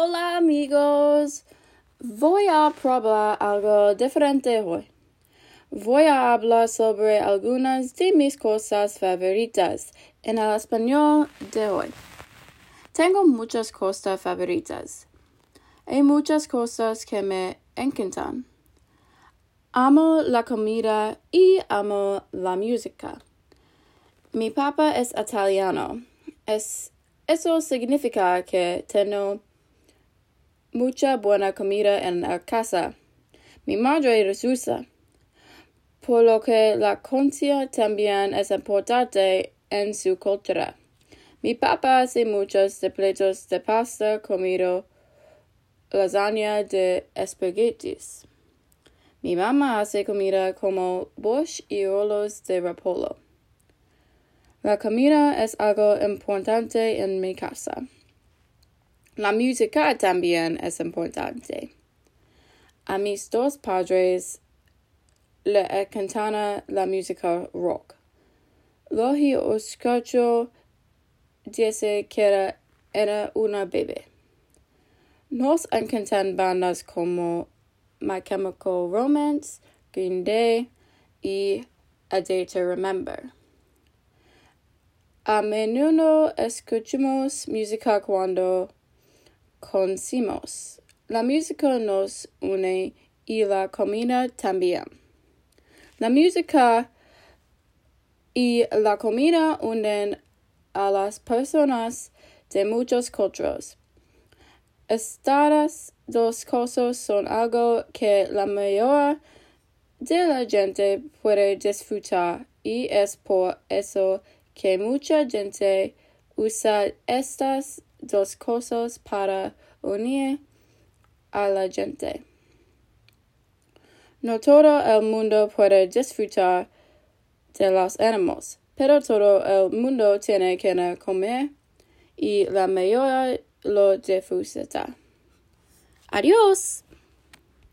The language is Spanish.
Hola amigos, voy a probar algo diferente hoy. Voy a hablar sobre algunas de mis cosas favoritas en el español de hoy. Tengo muchas cosas favoritas. Hay muchas cosas que me encantan. Amo la comida y amo la música. Mi papá es italiano. Es, eso significa que tengo mucha buena comida en la casa. Mi madre resulta, por lo que la conciencia también es importante en su cultura. Mi papá hace muchos de platos de pasta, comido, lasagna de espaguetis. Mi mamá hace comida como bosch y rolos de rapolo. La comida es algo importante en mi casa. La música también es importante. A mis dos padres le encanta la música rock. Lo escucho desde que era una bebé. Nos encantan bandas como My Chemical Romance, Green Day y A Day to Remember. A menudo escuchamos música cuando conocimos. La música nos une y la comida también. La música y la comida unen a las personas de muchos culturas. Estas dos cosas son algo que la mayoría de la gente puede disfrutar y es por eso que mucha gente usa estas dos cosas para unir a la gente. No todo el mundo puede disfrutar de los animales, pero todo el mundo tiene que comer y la mayoría lo disfruta. Adiós.